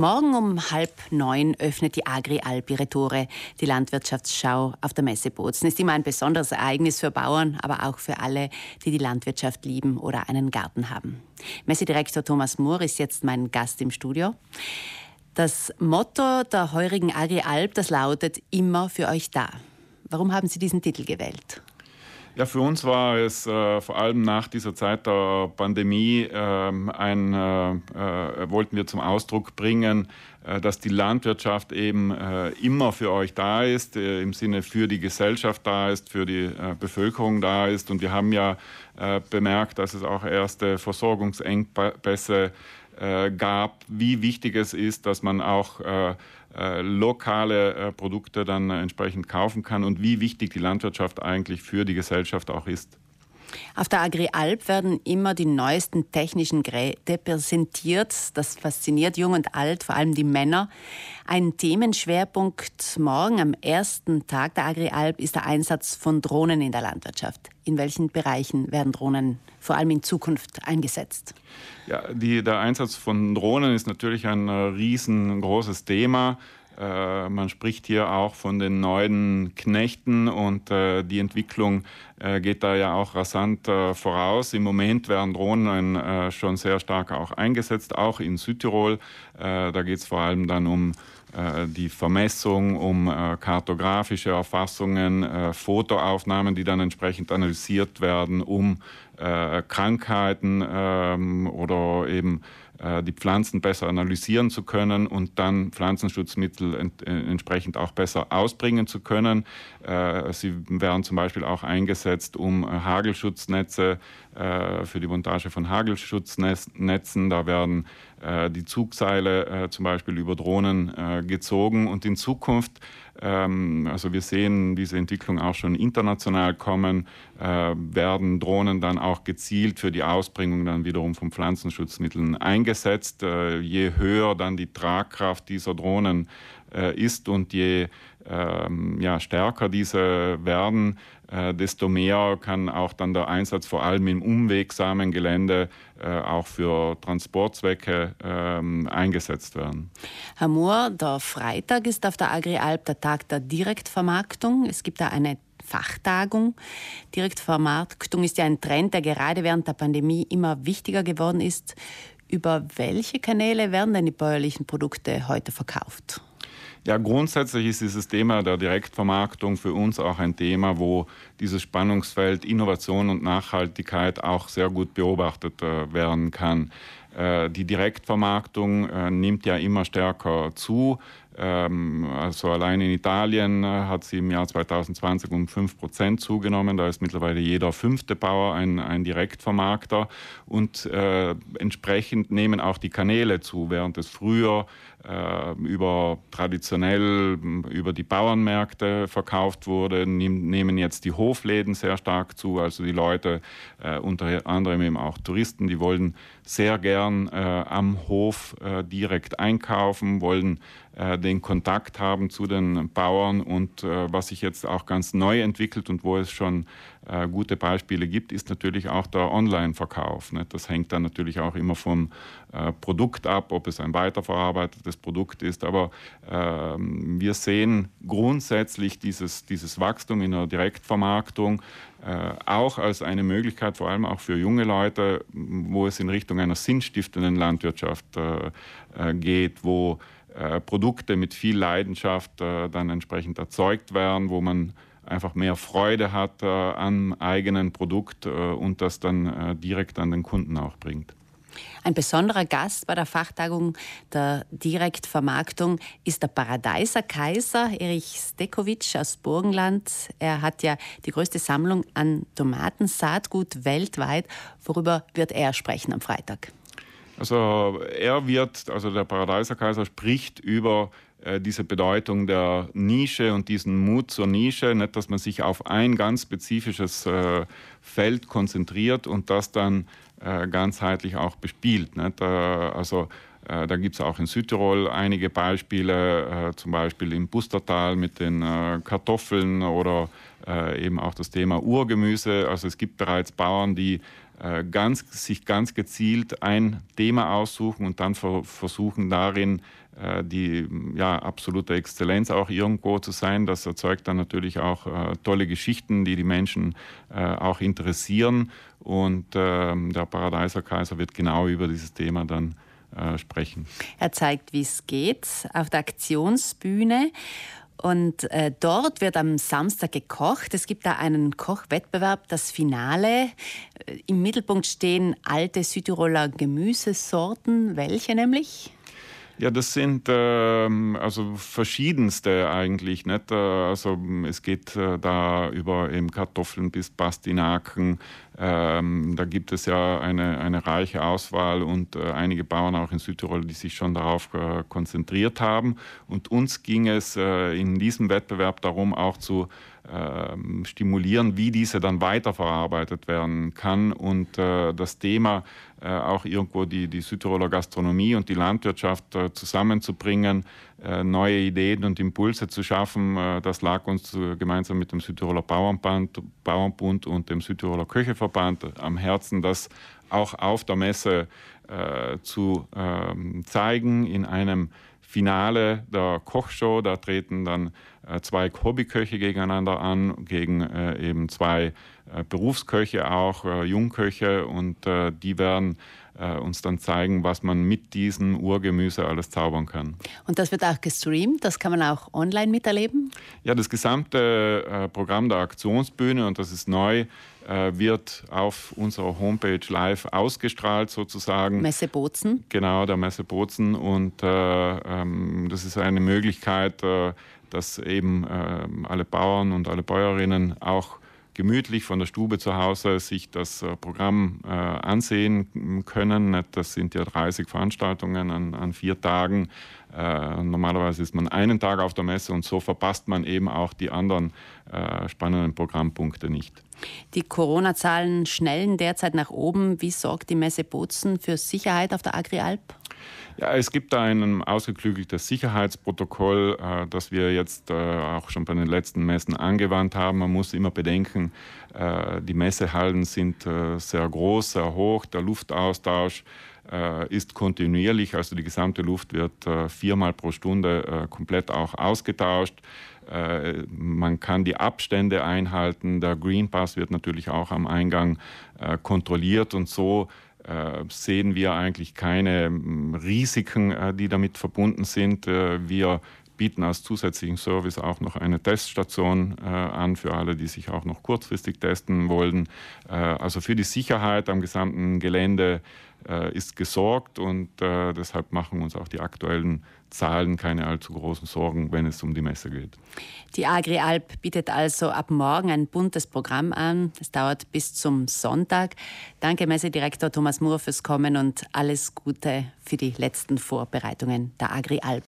Morgen um halb neun öffnet die Agri-Alp ihre Tore, die Landwirtschaftsschau auf der Messe Bozen. Ist immer ein besonderes Ereignis für Bauern, aber auch für alle, die die Landwirtschaft lieben oder einen Garten haben. Messedirektor Thomas Mohr ist jetzt mein Gast im Studio. Das Motto der heurigen Agri-Alp, das lautet immer für euch da. Warum haben Sie diesen Titel gewählt? Ja, für uns war es äh, vor allem nach dieser Zeit der Pandemie äh, ein, äh, äh, wollten wir zum Ausdruck bringen, äh, dass die Landwirtschaft eben äh, immer für euch da ist, im Sinne für die Gesellschaft da ist, für die Bevölkerung da ist. Und wir haben ja bemerkt, dass es auch erste Versorgungsengpässe gab, wie wichtig es ist, dass man auch äh, lokale äh, Produkte dann entsprechend kaufen kann und wie wichtig die Landwirtschaft eigentlich für die Gesellschaft auch ist. Auf der Agri-Alp werden immer die neuesten technischen Geräte präsentiert. Das fasziniert jung und alt, vor allem die Männer. Ein Themenschwerpunkt morgen am ersten Tag der Agri-Alp ist der Einsatz von Drohnen in der Landwirtschaft. In welchen Bereichen werden Drohnen vor allem in Zukunft eingesetzt? Ja, die, der Einsatz von Drohnen ist natürlich ein äh, riesengroßes Thema. Äh, man spricht hier auch von den neuen Knechten und äh, die Entwicklung äh, geht da ja auch rasant äh, voraus. Im Moment werden Drohnen äh, schon sehr stark auch eingesetzt, auch in Südtirol. Da geht es vor allem dann um die Vermessung, um kartografische Erfassungen, Fotoaufnahmen, die dann entsprechend analysiert werden, um Krankheiten ähm, oder eben die Pflanzen besser analysieren zu können und dann Pflanzenschutzmittel ent, äh, entsprechend auch besser ausbringen zu können. Äh, sie werden zum Beispiel auch eingesetzt, um Hagelschutznetze für die Montage von Hagelschutznetzen. Da werden die Zugseile zum Beispiel über Drohnen gezogen und in Zukunft ähm, also wir sehen diese Entwicklung auch schon international kommen, äh, werden Drohnen dann auch gezielt für die Ausbringung dann wiederum von Pflanzenschutzmitteln eingesetzt. Äh, je höher dann die Tragkraft dieser Drohnen äh, ist und je ähm, ja, stärker diese werden, äh, desto mehr kann auch dann der Einsatz vor allem im unwegsamen Gelände äh, auch für Transportzwecke ähm, eingesetzt werden. Herr Mohr, der Freitag ist auf der Agri-Alp der Tag der Direktvermarktung. Es gibt da eine Fachtagung. Direktvermarktung ist ja ein Trend, der gerade während der Pandemie immer wichtiger geworden ist. Über welche Kanäle werden denn die bäuerlichen Produkte heute verkauft? Ja, grundsätzlich ist dieses Thema der Direktvermarktung für uns auch ein Thema, wo dieses Spannungsfeld Innovation und Nachhaltigkeit auch sehr gut beobachtet äh, werden kann. Äh, die Direktvermarktung äh, nimmt ja immer stärker zu. Ähm, also allein in Italien hat sie im Jahr 2020 um 5 Prozent zugenommen. Da ist mittlerweile jeder fünfte Bauer ein, ein Direktvermarkter. Und äh, entsprechend nehmen auch die Kanäle zu, während es früher über traditionell über die Bauernmärkte verkauft wurde, nehmen jetzt die Hofläden sehr stark zu. Also die Leute, äh, unter anderem eben auch Touristen, die wollen sehr gern äh, am Hof äh, direkt einkaufen, wollen den Kontakt haben zu den Bauern und was sich jetzt auch ganz neu entwickelt und wo es schon gute Beispiele gibt, ist natürlich auch der Online-Verkauf. Ne? Das hängt dann natürlich auch immer vom Produkt ab, ob es ein weiterverarbeitetes Produkt ist. Aber ähm, wir sehen grundsätzlich dieses, dieses Wachstum in der Direktvermarktung äh, auch als eine Möglichkeit, vor allem auch für junge Leute, wo es in Richtung einer sinnstiftenden Landwirtschaft äh, äh, geht, wo äh, Produkte mit viel Leidenschaft dann entsprechend erzeugt werden, wo man einfach mehr Freude hat äh, am eigenen Produkt äh, und das dann äh, direkt an den Kunden auch bringt. Ein besonderer Gast bei der Fachtagung der Direktvermarktung ist der Paradeiser Kaiser Erich Stekovic aus Burgenland. Er hat ja die größte Sammlung an Tomatensaatgut weltweit. Worüber wird er sprechen am Freitag? Also er wird, also der Paradeiser Kaiser spricht über diese Bedeutung der Nische und diesen Mut zur Nische, nicht, dass man sich auf ein ganz spezifisches äh, Feld konzentriert und das dann äh, ganzheitlich auch bespielt. Nicht? Äh, also äh, da gibt es auch in Südtirol einige Beispiele, äh, zum Beispiel im Bustertal mit den Kartoffeln oder eben auch das Thema Urgemüse. Also es gibt bereits Bauern, die ganz, sich ganz gezielt ein Thema aussuchen und dann versuchen darin äh, die ja, absolute Exzellenz auch irgendwo zu sein. Das erzeugt dann natürlich auch äh, tolle Geschichten, die die Menschen äh, auch interessieren. Und ähm, der Paradeiser Kaiser wird genau über dieses Thema dann äh, sprechen. Er zeigt, wie es geht auf der Aktionsbühne. Und äh, dort wird am Samstag gekocht. Es gibt da einen Kochwettbewerb, das Finale. Äh, Im Mittelpunkt stehen alte Südtiroler Gemüsesorten. Welche nämlich? Ja, das sind ähm, also verschiedenste eigentlich. Nicht? Äh, also es geht äh, da über eben Kartoffeln bis Pastinaken. Ähm, da gibt es ja eine, eine reiche Auswahl und äh, einige Bauern auch in Südtirol, die sich schon darauf äh, konzentriert haben. Und uns ging es äh, in diesem Wettbewerb darum, auch zu ähm, stimulieren, wie diese dann weiterverarbeitet werden kann und äh, das Thema auch irgendwo die, die Südtiroler Gastronomie und die Landwirtschaft äh, zusammenzubringen, neue Ideen und Impulse zu schaffen. das lag uns gemeinsam mit dem Südtiroler Bauernband, Bauernbund und dem Südtiroler Köcheverband am Herzen, das auch auf der Messe zu ähm, zeigen in einem Finale der Kochshow. Da treten dann äh, zwei Hobbyköche gegeneinander an, gegen äh, eben zwei äh, Berufsköche auch, Jungköche und die werden uns dann zeigen, was man mit diesem Urgemüse alles zaubern kann. Und das wird auch gestreamt, das kann man auch online miterleben? Ja, das gesamte Programm der Aktionsbühne, und das ist neu, wird auf unserer Homepage live ausgestrahlt sozusagen. Messe Bozen? Genau, der Messe Bozen. Und äh, ähm, das ist eine Möglichkeit, äh, dass eben äh, alle Bauern und alle Bäuerinnen auch gemütlich von der Stube zu Hause sich das äh, Programm äh, ansehen können. Das sind ja 30 Veranstaltungen an, an vier Tagen. Äh, normalerweise ist man einen Tag auf der Messe und so verpasst man eben auch die anderen äh, spannenden Programmpunkte nicht. Die Corona-Zahlen schnellen derzeit nach oben. Wie sorgt die Messe Bozen für Sicherheit auf der Agrialp? Ja, es gibt da ein ausgeklügeltes Sicherheitsprotokoll, äh, das wir jetzt äh, auch schon bei den letzten Messen angewandt haben. Man muss immer bedenken, äh, die Messehallen sind äh, sehr groß, sehr hoch, der Luftaustausch äh, ist kontinuierlich, also die gesamte Luft wird äh, viermal pro Stunde komplett auch ausgetauscht. Man kann die Abstände einhalten. Der Green Pass wird natürlich auch am Eingang kontrolliert und so sehen wir eigentlich keine hm, Risiken, äh, die damit verbunden sind. Äh, wir bieten als zusätzlichen Service auch noch eine Teststation äh, an für alle, die sich auch noch kurzfristig testen wollen. Äh, also für die Sicherheit am gesamten Gelände äh, ist gesorgt und deshalb machen uns auch die aktuellen Zahlen keine allzu großen Sorgen, wenn es um die Messe geht. Die Agri-Alp bietet also ab morgen ein buntes Programm an. Es dauert bis zum Sonntag. Danke, Messedirektor Thomas Moore, fürs Kommen und alles Gute für die letzten Vorbereitungen der Agri-Alp.